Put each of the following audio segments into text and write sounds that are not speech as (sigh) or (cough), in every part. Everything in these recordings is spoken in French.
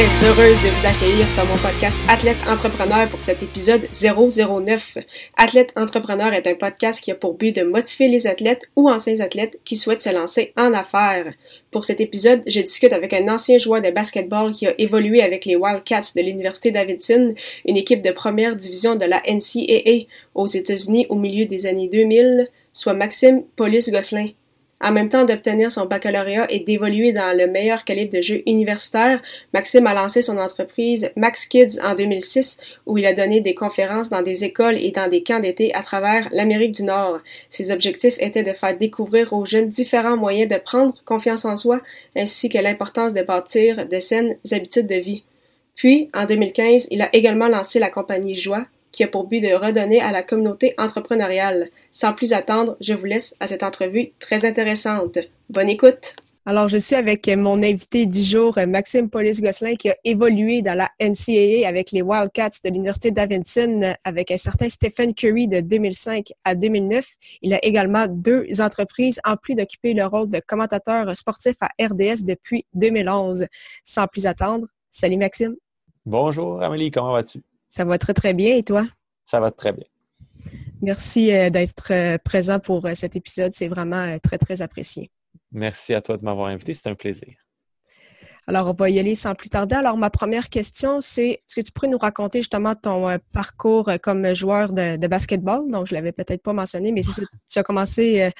Très heureuse de vous accueillir sur mon podcast Athlète Entrepreneur pour cet épisode 009. Athlète Entrepreneur est un podcast qui a pour but de motiver les athlètes ou anciens athlètes qui souhaitent se lancer en affaires. Pour cet épisode, je discute avec un ancien joueur de basketball qui a évolué avec les Wildcats de l'Université Davidson, une équipe de première division de la NCAA aux États-Unis au milieu des années 2000, soit Maxime Paulus Gosselin. En même temps d'obtenir son baccalauréat et d'évoluer dans le meilleur calibre de jeu universitaire, Maxime a lancé son entreprise Max Kids en 2006 où il a donné des conférences dans des écoles et dans des camps d'été à travers l'Amérique du Nord. Ses objectifs étaient de faire découvrir aux jeunes différents moyens de prendre confiance en soi ainsi que l'importance de bâtir de saines habitudes de vie. Puis, en 2015, il a également lancé la compagnie Joie, qui a pour but de redonner à la communauté entrepreneuriale. Sans plus attendre, je vous laisse à cette entrevue très intéressante. Bonne écoute! Alors, je suis avec mon invité du jour, Maxime Paulus Gosselin, qui a évolué dans la NCAA avec les Wildcats de l'Université d'Avinson avec un certain Stephen Curry de 2005 à 2009. Il a également deux entreprises, en plus d'occuper le rôle de commentateur sportif à RDS depuis 2011. Sans plus attendre, salut Maxime. Bonjour Amélie, comment vas-tu? Ça va très, très bien. Et toi? Ça va très bien. Merci euh, d'être euh, présent pour euh, cet épisode. C'est vraiment très, très apprécié. Merci à toi de m'avoir invité. C'est un plaisir. Alors, on va y aller sans plus tarder. Alors, ma première question, c'est est-ce que tu pourrais nous raconter justement ton parcours comme joueur de, basketball? Donc, je l'avais peut-être pas mentionné, mais c'est tu as commencé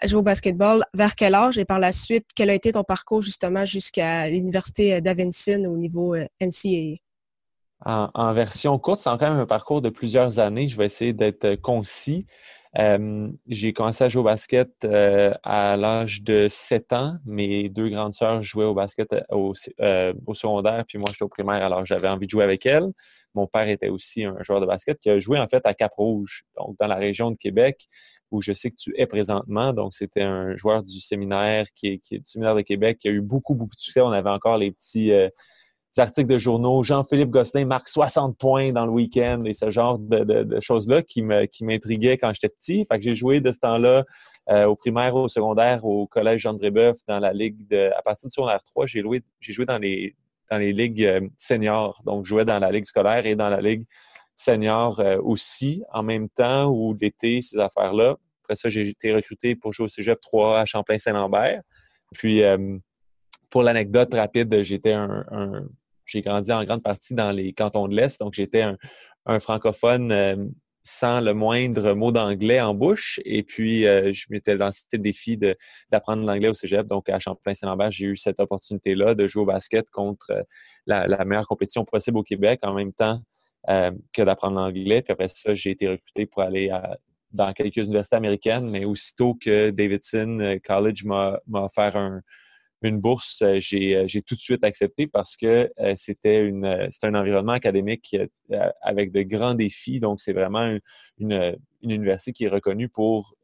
à jouer au basketball vers quel âge? Et par la suite, quel a été ton parcours justement jusqu'à l'Université d'Avinson au niveau NCAA? En, version courte. C'est quand même un parcours de plusieurs années. Je vais essayer d'être euh, concis. Euh, j'ai commencé à jouer au basket euh, à l'âge de 7 ans. Mes deux grandes sœurs jouaient au basket au, secondaire, puis moi j'étais au primaire, alors j'avais envie de jouer avec elles. Mon père était aussi un joueur de basket qui a joué en fait à Cap-Rouge, donc dans la région de Québec, où je sais que tu es présentement. Donc c'était un joueur du séminaire qui est, qui est, du séminaire de Québec qui a eu beaucoup, beaucoup de succès. On avait encore les petits articles de journaux. Jean-Philippe Gosselin marque 60 points dans le week-end et ce genre de, choses-là qui me qui m'intriguaient quand j'étais petit. Fait que j'ai joué de ce temps-là euh, au primaire, au secondaire, au collège Jean Brébeuf, dans la ligue de. À partir du secondaire 3, j'ai joué, dans les dans les ligues euh, seniors. Donc, je jouais dans la ligue scolaire et dans la ligue senior euh, aussi, en même temps, ou l'été, ces affaires-là. Après ça, j'ai été recruté pour jouer au Cégep 3 à Champlain-Saint-Lambert. Puis, pour l'anecdote rapide, j'étais un, j'ai grandi en grande partie dans les cantons de l'Est, donc j'étais un, francophone euh, sans le moindre mot d'anglais en bouche. Et puis, euh, je m'étais lancé le défi d'apprendre l'anglais au cégep. Donc, à Champlain-Saint-Lambert, j'ai eu cette opportunité-là de jouer au basket contre euh, la, meilleure compétition possible au Québec en même temps que d'apprendre l'anglais. Puis après ça, j'ai été recruté pour aller dans quelques universités américaines, mais aussitôt que Davidson College m'a offert un, une bourse, euh, euh, j'ai tout de suite accepté parce que euh, c'était un environnement académique avec de grands défis. Donc, c'est vraiment une, université qui est reconnue pour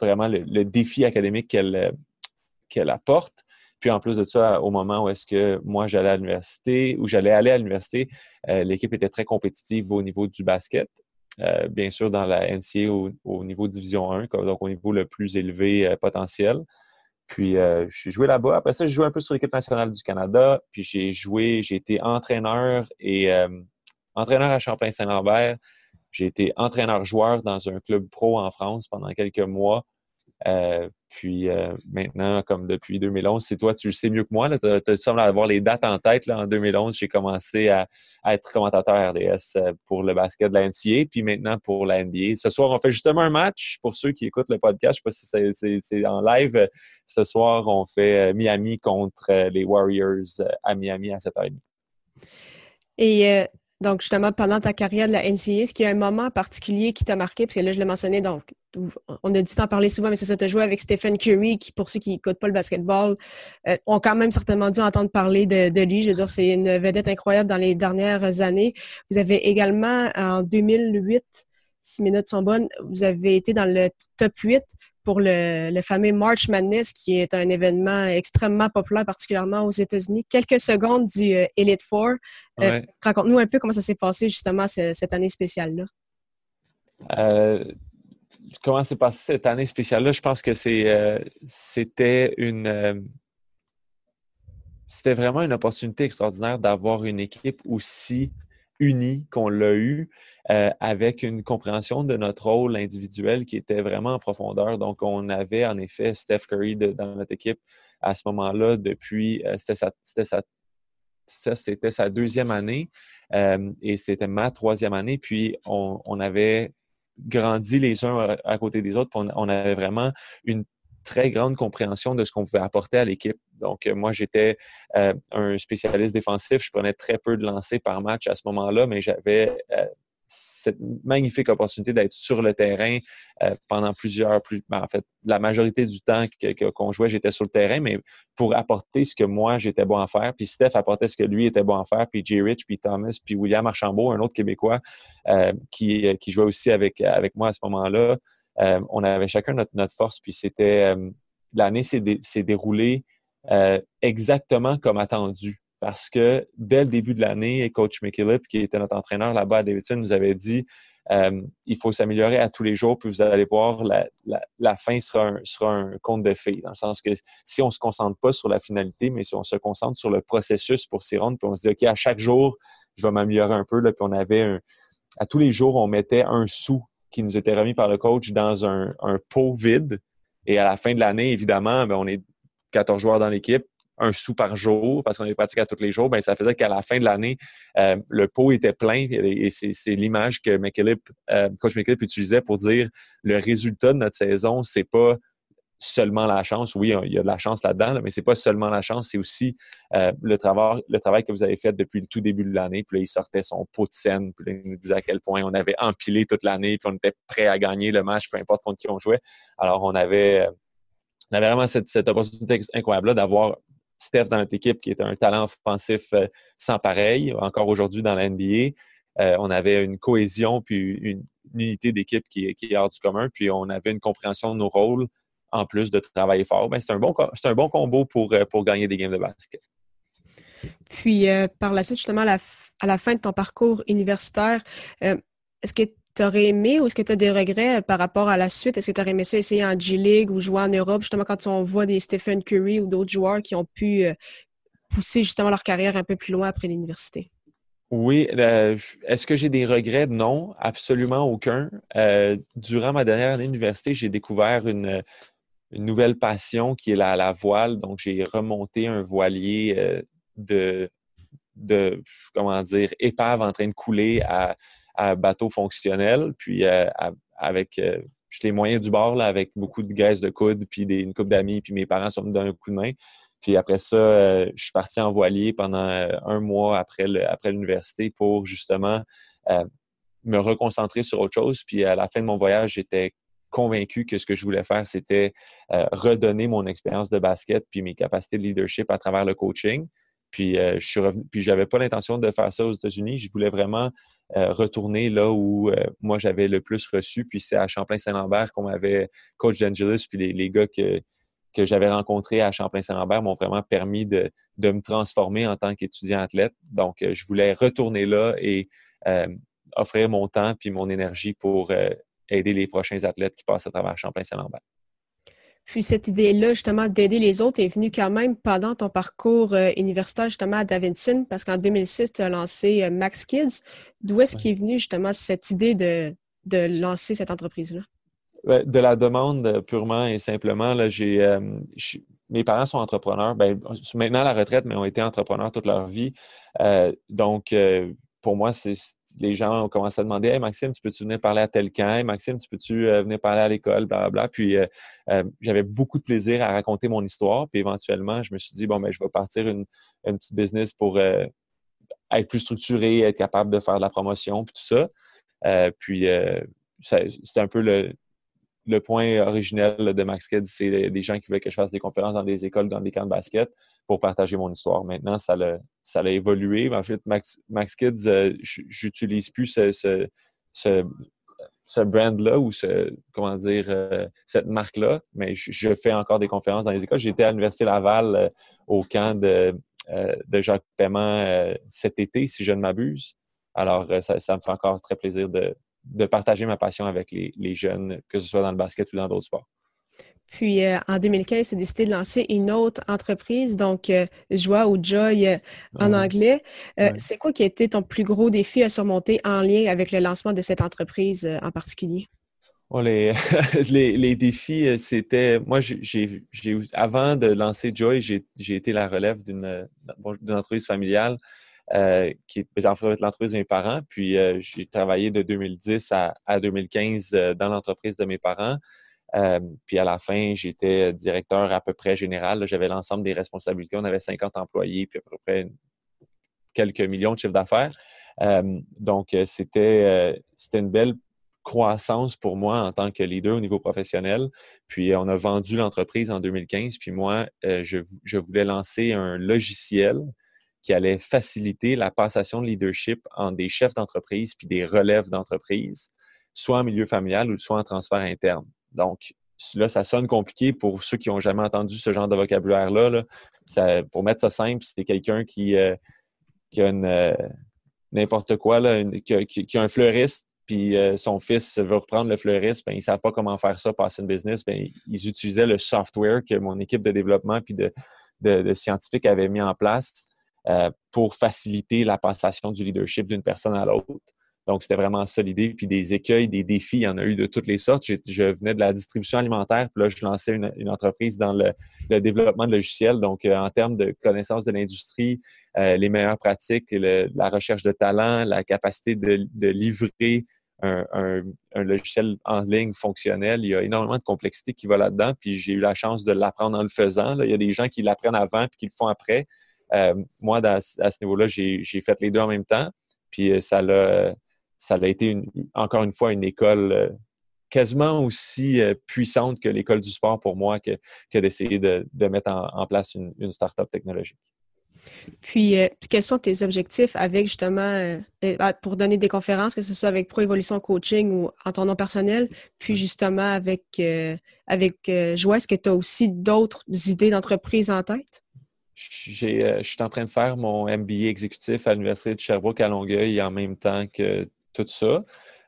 vraiment le, défi académique qu'elle apporte. Puis en plus de ça, au moment où est-ce que moi j'allais à l'université, ou j'allais aller à l'université, l'équipe était très compétitive au niveau du basket. bien sûr, dans la NCA au, au, niveau division 1, donc au niveau le plus élevé potentiel. Puis euh, j'ai joué là-bas. Après ça, j'ai joué un peu sur l'équipe nationale du Canada. Puis j'ai joué, j'ai été entraîneur et euh, entraîneur à Champlain-Saint-Lambert. J'ai été entraîneur-joueur dans un club pro en France pendant quelques mois. Euh, puis euh, maintenant, comme depuis 2011, c'est toi, tu le sais mieux que moi. Tu as, sembles avoir les dates en tête. Là, en 2011, j'ai commencé à, être commentateur RDS euh, pour le basket de la NCA, puis maintenant pour la NBA. Ce soir, on fait justement un match. Pour ceux qui écoutent le podcast, je ne sais pas si c'est en live. Ce soir, on fait Miami contre les Warriors à Miami à 7h30. Et Donc, justement, pendant ta carrière de la NCA, est-ce qu'il y a un moment particulier qui t'a marqué? Parce que là, je l'ai mentionné, donc, on a dû t'en parler souvent, mais c'est ça, tu as joué avec Stephen Curry, qui, pour ceux qui n'écoutent pas le basketball, euh, ont quand même certainement dû entendre parler de, lui. Je veux dire, c'est une vedette incroyable dans les dernières années. Vous avez également, en 2008, si mes notes sont bonnes, vous avez été dans le top 8 pour le, fameux March Madness, qui est un événement extrêmement populaire, particulièrement aux États-Unis. Quelques secondes du euh, Elite Four. Euh, raconte-nous un peu comment ça s'est passé, justement, cette année spéciale-là. Euh, comment s'est passé cette année spéciale-là? Je pense que c'était une... c'était vraiment une opportunité extraordinaire d'avoir une équipe aussi unis qu'on l'a eu, euh, avec une compréhension de notre rôle individuel qui était vraiment en profondeur. Donc, on avait en effet Steph Curry dans notre équipe à ce moment-là depuis, euh, c'était sa, deuxième année euh, et c'était ma troisième année. Puis on, avait grandi les uns à, côté des autres. on, avait vraiment une très grande compréhension de ce qu'on pouvait apporter à l'équipe. Donc, moi, j'étais un spécialiste défensif. Je prenais très peu de lancers par match à ce moment-là, mais j'avais cette magnifique opportunité d'être sur le terrain pendant plusieurs, plus, ben, en fait, la majorité du temps qu'on jouait, j'étais sur le terrain, mais pour apporter ce que moi j'étais bon à faire, puis Steph apportait ce que lui était bon à faire, puis Jay Rich, puis Thomas, puis William Archambault, un autre Québécois qui, qui jouait aussi avec, moi à ce moment-là. Euh, on avait chacun notre, force, puis c'était euh, l'année s'est déroulée euh, exactement comme attendu. Parce que dès le début de l'année, Coach McKillip, qui était notre entraîneur là-bas à Davidson, nous avait dit il faut s'améliorer à tous les jours, puis vous allez voir, la, la, fin sera un, sera un conte de fées. Dans le sens que si on ne se concentre pas sur la finalité, mais si on se concentre sur le processus pour s'y rendre, puis on se dit, OK, à chaque jour, je vais m'améliorer un peu, là, puis on avait un, à tous les jours, on mettait un sou qui nous était remis par le coach dans un, pot vide. Et à la fin de l'année, évidemment, ben, on est 14 joueurs dans l'équipe, un sou par jour parce qu'on est pratiqué à tous les jours, ben, ça faisait qu'à la fin de l'année, euh, le pot était plein et, c'est l'image que McKillip, euh, coach McKillip utilisait pour dire le résultat de notre saison, c'est pas seulement la chance. Oui, il y a de la chance là-dedans, mais c'est pas seulement la chance, c'est aussi euh, le, travail, le travail que vous avez fait depuis le tout début de l'année. Puis là, il sortait son pot de scène, puis là, il nous disait à quel point on avait empilé toute l'année, puis on était prêt à gagner le match, peu importe contre qui on jouait. Alors, on avait, on avait vraiment cette, cette opportunité incroyable-là d'avoir Steph dans notre équipe qui est un talent offensif euh, sans pareil, encore aujourd'hui dans la NBA. on avait une cohésion puis une, unité d'équipe qui, est hors du commun, puis on avait une compréhension de nos rôles, en plus de travailler fort, ben, c'est un, bon, un bon combo pour, euh, pour gagner des games de basket. Puis, euh, par la suite, justement, à la, fin de ton parcours universitaire, euh, est-ce que tu aurais aimé ou est-ce que tu as des regrets par rapport à la suite? Est-ce que tu aurais aimé ça essayer en G-League ou jouer en Europe, justement, quand on voit des Stephen Curry ou d'autres joueurs qui ont pu pousser justement leur carrière un peu plus loin après l'université? Oui. Est-ce que j'ai des regrets? Non, absolument aucun. durant ma dernière année d'université, j'ai découvert une, nouvelle passion qui est la, la voile. Donc, j'ai remonté un voilier euh, de, de, comment dire, épave en train de couler à, à bateau fonctionnel. Puis, euh, avec euh, les moyens du bord, là, avec beaucoup de graisse de coude, puis des, une couple d'amis, puis mes parents sont me donner un coup de main. Puis après ça, euh, je suis parti en voilier pendant un mois après après l'université pour justement me reconcentrer sur autre chose. Puis à la fin de mon voyage, j'étais convaincu que ce que je voulais faire, c'était redonner mon expérience de basket puis mes capacités de leadership à travers le coaching. Puis euh, je suis revenu, puis j'avais pas l'intention de faire ça aux États-Unis. Je voulais vraiment euh, retourner là où moi j'avais le plus reçu. Puis c'est à Champlain-Saint-Lambert qu'on m'avait coach d'Angelus, puis les, les, gars que que j'avais rencontrés à Champlain-Saint-Lambert m'ont vraiment permis de, de me transformer en tant qu'étudiant athlète. Donc je voulais retourner là et offrir mon temps puis mon énergie pour aider les prochains athlètes qui passent à travers Champlain-Saint-Lambert. Puis cette idée-là, justement, d'aider les autres est venue quand même pendant ton parcours euh, universitaire, justement, à Davidson, parce qu'en 2006, tu as lancé euh, Max Kids. D'où est-ce qu'est venue, justement, cette idée de, de lancer cette entreprise-là? De la demande, euh, purement et simplement. Là, j'ai, mes parents sont entrepreneurs. Ben, maintenant à la retraite, mais ont été entrepreneurs toute leur vie. donc, pour moi, c'est les gens ont commencé à demander Hey Maxime, tu peux-tu venir parler à tel camp? Maxime, tu peux-tu euh, venir parler à l'école? Blablabla. Puis euh, euh, j'avais beaucoup de plaisir à raconter mon histoire. Puis éventuellement, je me suis dit bon, ben, je vais partir une, petite business pour être plus structuré, être capable de faire de la promotion, puis tout ça. puis c'est un peu le, point originel de Max Kids, c'est des gens qui veulent que je fasse des conférences dans des écoles, dans des camps de basket pour partager mon histoire. Maintenant, ça a, ça a évolué. En fait, Max, Kids, euh, j'utilise plus ce, brand-là ou ce, comment dire, euh, cette marque-là, mais je, fais encore des conférences dans les écoles. J'étais à l'Université Laval euh, au camp de, Jacques Paiement cet été, si je ne m'abuse. Alors, ça, me fait encore très plaisir de, de partager ma passion avec les, jeunes, que ce soit dans le basket ou dans d'autres sports. Puis euh, en 2015, tu as décidé de lancer une autre entreprise, donc euh, Joie ou Joy euh, en anglais. C'est quoi qui a été ton plus gros défi à surmonter en lien avec le lancement de cette entreprise en particulier? Oh, les, (laughs) les, défis, c'était. Moi, j'ai avant de lancer Joy, j'ai été la relève d'une entreprise familiale qui est en fait l'entreprise de mes parents. Puis j'ai travaillé de 2010 à, 2015 euh, dans l'entreprise de mes parents. Puis à la fin, j'étais directeur à peu près général. J'avais l'ensemble des responsabilités. On avait 50 employés, puis à peu près quelques millions de chiffres d'affaires. donc, c'était c'était une belle croissance pour moi en tant que leader au niveau professionnel. Puis on a vendu l'entreprise en 2015. Puis moi, je, je, voulais lancer un logiciel qui allait faciliter la passation de leadership entre des chefs d'entreprise puis des relèves d'entreprise, soit en milieu familial ou soit en transfert interne. Donc, là, ça sonne compliqué pour ceux qui n'ont jamais entendu ce genre de vocabulaire-là. pour mettre ça simple, c'est quelqu'un qui, euh, a une euh, n'importe quoi, qui, a, un fleuriste, puis euh, son fils veut reprendre le fleuriste, ben, ils ne savent pas comment faire ça, passer une business. Ben, ils utilisaient le software que mon équipe de développement puis de, de scientifiques avait mis en place pour faciliter la passation du leadership d'une personne à l'autre. Donc, c'était vraiment ça. Puis des écueils, des défis, il y en a eu de toutes les sortes. Je, venais de la distribution alimentaire, puis là, je lançais une, entreprise dans le, développement de logiciels. Donc, euh, en termes de connaissance de l'industrie, euh, les meilleures pratiques, la recherche de talent, la capacité de, livrer un, logiciel en ligne fonctionnel. Il y a énormément de complexité qui va là-dedans, puis j'ai eu la chance de l'apprendre en le faisant. il y a des gens qui l'apprennent avant puis qui le font après. Euh, moi, à ce niveau-là, j'ai fait les deux en même temps. Puis ça a, ça a été encore une fois une école euh, quasiment aussi puissante que l'école du sport pour moi que, d'essayer de, mettre en, place une, une start-up technologique. Puis, quels sont tes objectifs avec justement, bah, pour donner des conférences, que ce soit avec Pro Evolution Coaching ou en ton nom personnel, puis justement avec, avec Joie, est-ce que tu as aussi d'autres idées d'entreprise en tête? Euh, je suis en train de faire mon MBA exécutif à l'Université de Sherbrooke à Longueuil en même temps que tout ça.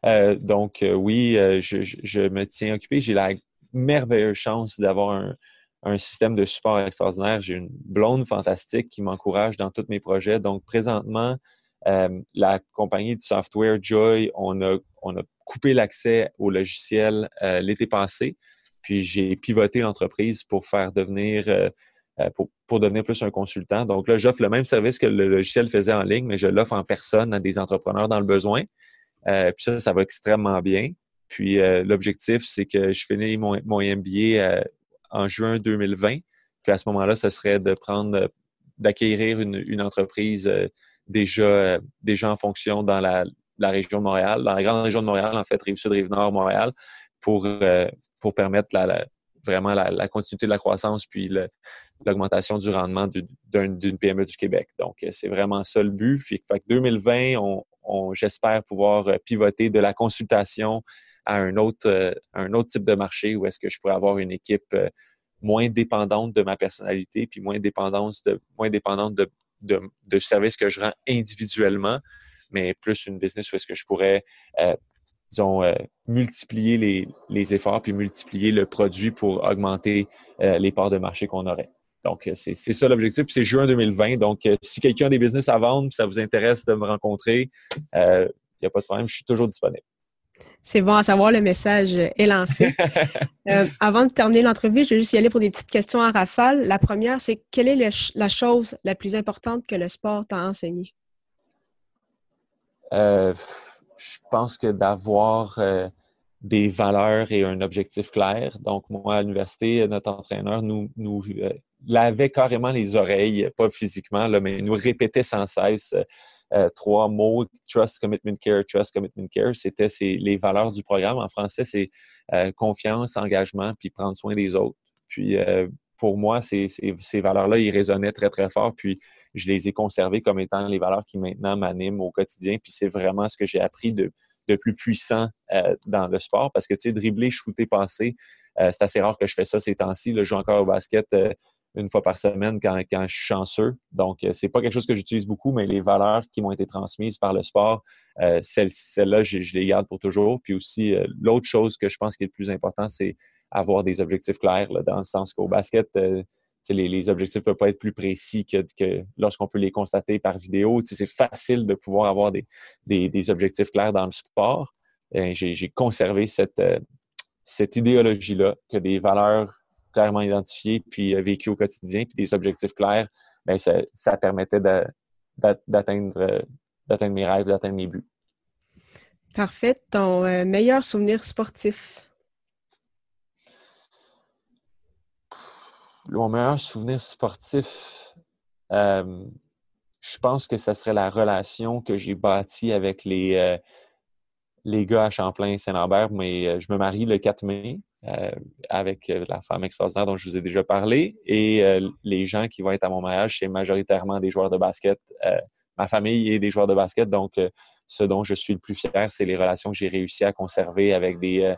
Euh, donc, euh, oui, je, me tiens occupé. J'ai la merveilleuse chance d'avoir un, système de support extraordinaire. J'ai une blonde fantastique qui m'encourage dans tous mes projets. Donc, présentement, la compagnie de software Joy, on a, on a coupé l'accès au logiciel l'été passé. Puis, j'ai pivoté l'entreprise pour faire devenir euh, pour, devenir plus un consultant. Donc là, j'offre le même service que le logiciel faisait en ligne, mais je l'offre en personne à des entrepreneurs dans le besoin. Euh, puis ça, ça va extrêmement bien. Puis euh, l'objectif, c'est que je finis mon, mon MBA en juin 2020. Puis à ce moment-là, ce serait de prendre, d'acquérir une, entreprise déjà, déjà en fonction dans la, région de Montréal, dans la grande région de Montréal, en fait, Rive-Sud, Rive-Nord, Montréal, pour, pour permettre la, vraiment la, continuité de la croissance puis l'augmentation du rendement d'une PME du Québec. Donc, euh, c'est vraiment ça le but. Fait, que 2020, on, j'espère pouvoir euh, pivoter de la consultation à un autre, euh, un autre type de marché où est-ce que je pourrais avoir une équipe moins dépendante de ma personnalité puis moins dépendante de, moins dépendante de, de, services que je rends individuellement, mais plus une business où est-ce que je pourrais disons, euh, multiplier les, les, efforts puis multiplier le produit pour augmenter euh, les parts de marché qu'on aurait. Donc, euh, c'est ça l'objectif. C'est juin 2020. Donc, si quelqu'un a des business à vendre, ça vous intéresse de me rencontrer, il n'y a pas de problème, je suis toujours disponible. C'est bon à savoir, le message est lancé. (laughs) avant de terminer l'entrevue, je vais juste y aller pour des petites questions en rafale. La première, c'est quelle est la chose la plus importante que le sport t'a enseigné? je pense que d'avoir euh, des valeurs et un objectif clair. Donc, moi, à l'université, notre entraîneur nous, nous euh, lavait carrément les oreilles, pas physiquement, là, mais nous répétait sans cesse trois mots, Trust, Commitment, Care, Trust, Commitment, Care. C'était les valeurs du programme. En français, c'est confiance, engagement, puis prendre soin des autres. Puis pour moi, ces, ces valeurs-là, ils résonnaient très, très fort. Puis je les ai conservées comme étant les valeurs qui maintenant m'animent au quotidien. Puis c'est vraiment ce que j'ai appris de, de plus puissant euh, dans le sport parce que, tu sais, dribbler, shooter, passer, euh, c'est assez rare que je fais ça ces temps-ci. Je joue encore au basket euh, une fois par semaine quand, quand je suis chanceux. Donc, c'est pas quelque chose que j'utilise beaucoup, mais les valeurs qui m'ont été transmises par le sport, celles-là, je, je, les garde pour toujours. Puis aussi, l'autre chose que je pense qui est le plus important, c'est avoir des objectifs clairs, là, dans le sens qu'au basket, les, les, objectifs ne peuvent pas être plus précis que, que lorsqu'on peut les constater par vidéo. C'est facile de pouvoir avoir des, des, des, objectifs clairs dans le sport. Euh, j'ai conservé cette, euh, cette idéologie-là, que des valeurs clairement identifiées, puis euh, vécues au quotidien, puis des objectifs clairs, ben ça, ça permettait d'atteindre d'atteindre mes rêves, d'atteindre mes buts. Parfait. Ton meilleur souvenir sportif? mon meilleur souvenir sportif, euh, je pense que ce serait la relation que j'ai bâtie avec les, euh, les gars à Champlain-Saint-Lambert. Mais euh, je me marie le 4 mai avec la femme extraordinaire dont je vous ai déjà parlé. Et les gens qui vont être à mon mariage, c'est majoritairement des joueurs de basket. ma famille est des joueurs de basket. Donc, ce dont je suis le plus fier, c'est les relations que j'ai réussi à conserver avec des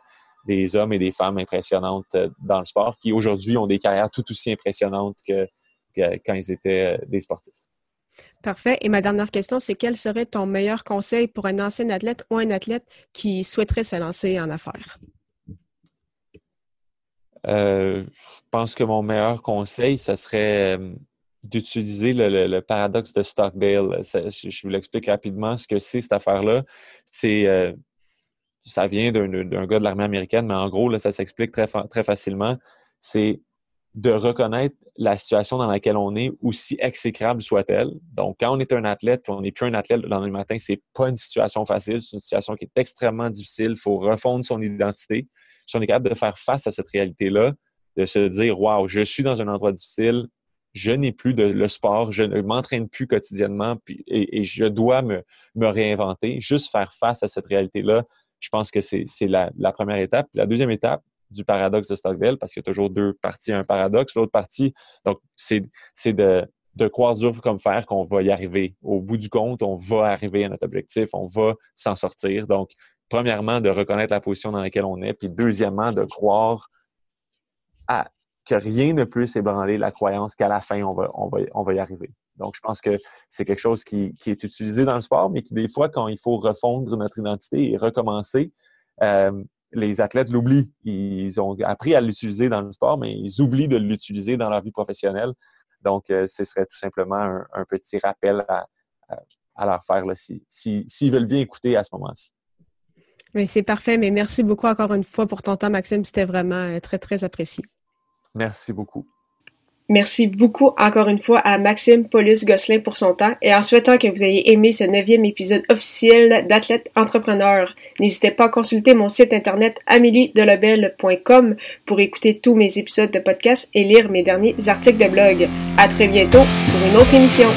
des hommes et des femmes impressionnantes euh, dans le sport qui aujourd'hui ont des carrières tout aussi impressionnantes que, quand ils étaient euh, des sportifs. Parfait. Et ma dernière question, c'est quel serait ton meilleur conseil pour un ancien athlète ou un athlète qui souhaiterait se lancer en affaires? Euh, je pense que mon meilleur conseil, ce serait d'utiliser le, paradoxe de Stockdale. je vous l'explique rapidement ce que c'est cette affaire-là. C'est ça vient d'un gars de l'armée américaine, mais en gros, là, ça s'explique très, très facilement. C'est de reconnaître la situation dans laquelle on est, aussi exécrable soit-elle. Donc, quand on est un athlète, puis on n'est plus un athlète le lendemain matin, c'est pas une situation facile, c'est une situation qui est extrêmement difficile. Il faut refondre son identité. Si on est capable de faire face à cette réalité-là, de se dire, waouh, je suis dans un endroit difficile, je n'ai plus le sport, je ne m'entraîne plus quotidiennement, et, je dois me, me réinventer. Juste faire face à cette réalité-là, je pense que c'est la, première étape. La deuxième étape du paradoxe de Stockdale, parce qu'il y a toujours deux parties un paradoxe. L'autre partie, donc, c'est de, de croire dur comme fer qu'on va y arriver. Au bout du compte, on va arriver à notre objectif, on va s'en sortir. Donc, premièrement, de reconnaître la position dans laquelle on est, puis deuxièmement, de croire à, que rien ne peut s'ébranler la croyance qu'à la fin, on va, on, va, on va y arriver. Donc, je pense que c'est quelque chose qui, est utilisé dans le sport, mais qui, des fois, quand il faut refondre notre identité et recommencer, euh, les athlètes l'oublient. Ils ont appris à l'utiliser dans le sport, mais ils oublient de l'utiliser dans leur vie professionnelle. Donc, euh, ce serait tout simplement un, petit rappel à, leur faire s'ils si, veulent bien écouter à ce moment-ci. C'est parfait, mais merci beaucoup encore une fois pour ton temps, Maxime. C'était vraiment euh, très, très apprécié. Merci beaucoup. Merci beaucoup encore une fois à Maxime Paulus Gosselin pour son temps et en souhaitant que vous ayez aimé ce neuvième épisode officiel d'Athlète Entrepreneur. N'hésitez pas à consulter mon site internet ameliedelobel.com pour écouter tous mes épisodes de podcast et lire mes derniers articles de blog. À très bientôt pour une autre émission.